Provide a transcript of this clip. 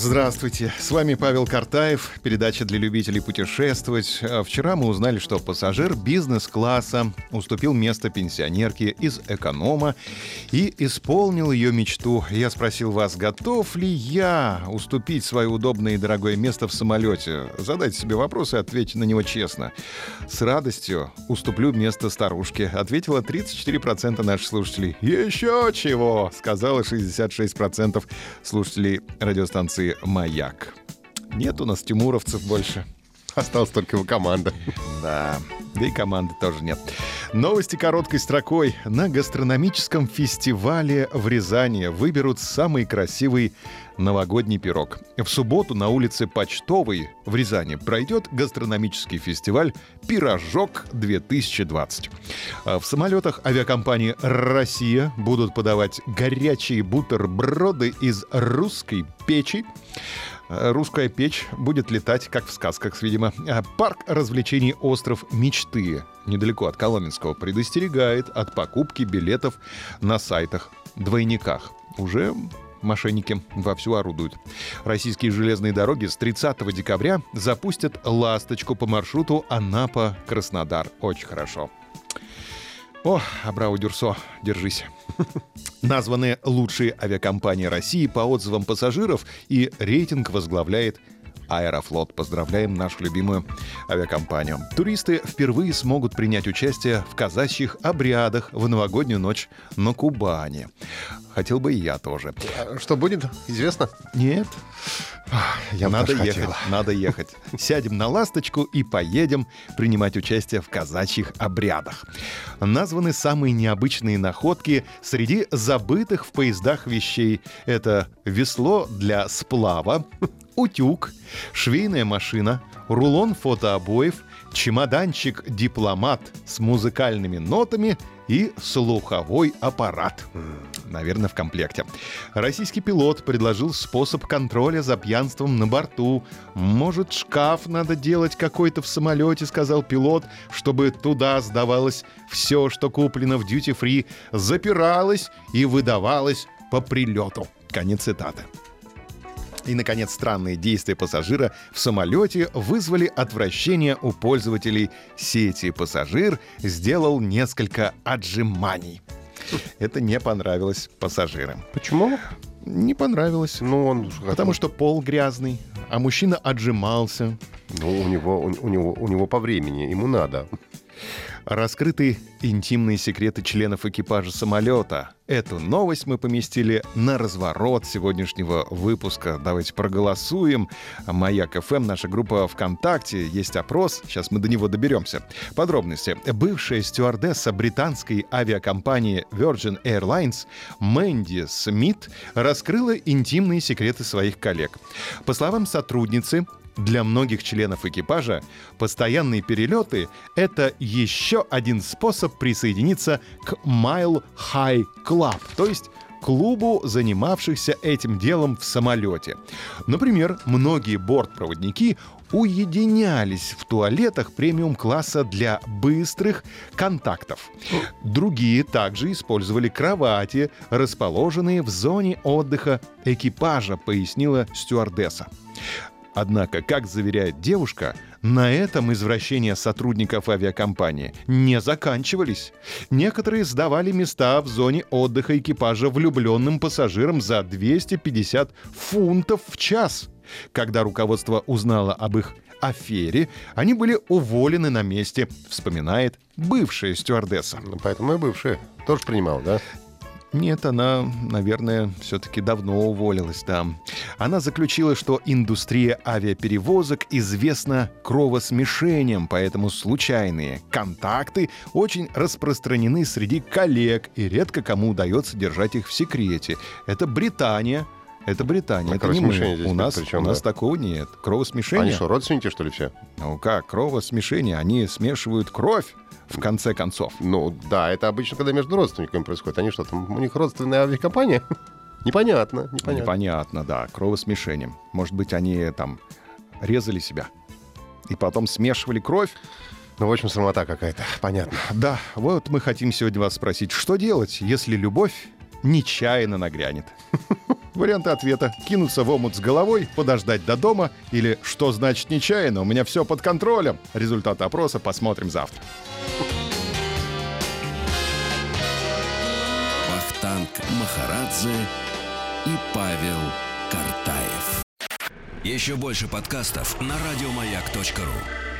Здравствуйте, с вами Павел Картаев, передача для любителей путешествовать. А Вчера мы узнали, что пассажир бизнес-класса уступил место пенсионерке из эконома и исполнил ее мечту. Я спросил вас, готов ли я уступить свое удобное и дорогое место в самолете? Задайте себе вопрос и ответьте на него честно. С радостью уступлю место старушке, ответила 34% наших слушателей. Еще чего, сказала 66% слушателей радиостанции «Маяк». Нет у нас тимуровцев больше. Осталась только его команда. Да, да и команды тоже нет. Новости короткой строкой. На гастрономическом фестивале в Рязани выберут самый красивый новогодний пирог. В субботу на улице Почтовой в Рязани пройдет гастрономический фестиваль «Пирожок-2020». А В самолетах авиакомпании «Россия» будут подавать горячие бутерброды из русской печи. А, Русская печь будет летать, как в сказках, видимо. А Парк развлечений «Остров мечты» недалеко от Коломенского предостерегает от покупки билетов на сайтах двойниках. Уже мошенники вовсю орудуют. Российские железные дороги с 30 декабря запустят «Ласточку» по маршруту Анапа-Краснодар. Очень хорошо. О, Абрау Дюрсо, держись. Названы лучшие авиакомпании России по отзывам пассажиров, и рейтинг возглавляет Аэрофлот. Поздравляем нашу любимую авиакомпанию. Туристы впервые смогут принять участие в казачьих обрядах в новогоднюю ночь на Кубани. Хотел бы и я тоже. Что будет, известно? Нет. Я надо ехать, хотел. надо ехать. Сядем на ласточку и поедем принимать участие в казачьих обрядах. Названы самые необычные находки среди забытых в поездах вещей. Это весло для сплава, утюг, швейная машина, рулон фотообоев, чемоданчик-дипломат с музыкальными нотами и слуховой аппарат. Наверное, в комплекте. Российский пилот предложил способ контроля за пьянством на борту. Может, шкаф надо делать какой-то в самолете, сказал пилот, чтобы туда сдавалось все, что куплено в дьюти-фри, запиралось и выдавалось по прилету. Конец цитаты. И, наконец, странные действия пассажира в самолете вызвали отвращение у пользователей сети. Пассажир сделал несколько отжиманий. Это не понравилось пассажирам. Почему? Не понравилось. Ну, он... Потому что пол грязный, а мужчина отжимался. Ну, у него, у, у него, у него по времени, ему надо. Раскрыты интимные секреты членов экипажа самолета. Эту новость мы поместили на разворот сегодняшнего выпуска. Давайте проголосуем. Маяк ФМ, наша группа ВКонтакте. Есть опрос. Сейчас мы до него доберемся. Подробности. Бывшая стюардесса британской авиакомпании Virgin Airlines Мэнди Смит раскрыла интимные секреты своих коллег. По словам сотрудницы, для многих членов экипажа постоянные перелеты — это еще один способ присоединиться к Mile High Club, то есть клубу, занимавшихся этим делом в самолете. Например, многие бортпроводники уединялись в туалетах премиум-класса для быстрых контактов. Другие также использовали кровати, расположенные в зоне отдыха экипажа, пояснила стюардесса. Однако, как заверяет девушка, на этом извращения сотрудников авиакомпании не заканчивались. Некоторые сдавали места в зоне отдыха экипажа влюбленным пассажирам за 250 фунтов в час. Когда руководство узнало об их афере, они были уволены на месте, вспоминает бывшая стюардесса. Ну, Поэтому и бывшая тоже принимал, да? Нет, она, наверное, все-таки давно уволилась там. Она заключила, что индустрия авиаперевозок известна кровосмешением, поэтому случайные контакты очень распространены среди коллег, и редко кому удается держать их в секрете. Это Британия. Это Британия, А это не мы. здесь У нас, при чем, у нас да? такого нет. Кровосмешение. Они что, родственники, что ли, все? Ну как, кровосмешение, они смешивают кровь, в конце концов. Ну, да, это обычно, когда между родственниками происходит. Они что, там, у них родственная авиакомпания? Непонятно, непонятно. Непонятно, да, кровосмешением. Может быть, они там резали себя и потом смешивали кровь. Ну, в общем, срамота какая-то, понятно. Да, вот мы хотим сегодня вас спросить, что делать, если любовь нечаянно нагрянет? Варианты ответа. Кинуться в омут с головой, подождать до дома или что значит нечаянно, у меня все под контролем. Результаты опроса посмотрим завтра. Вахтанг Махарадзе и Павел Картаев. Еще больше подкастов на радиомаяк.ру.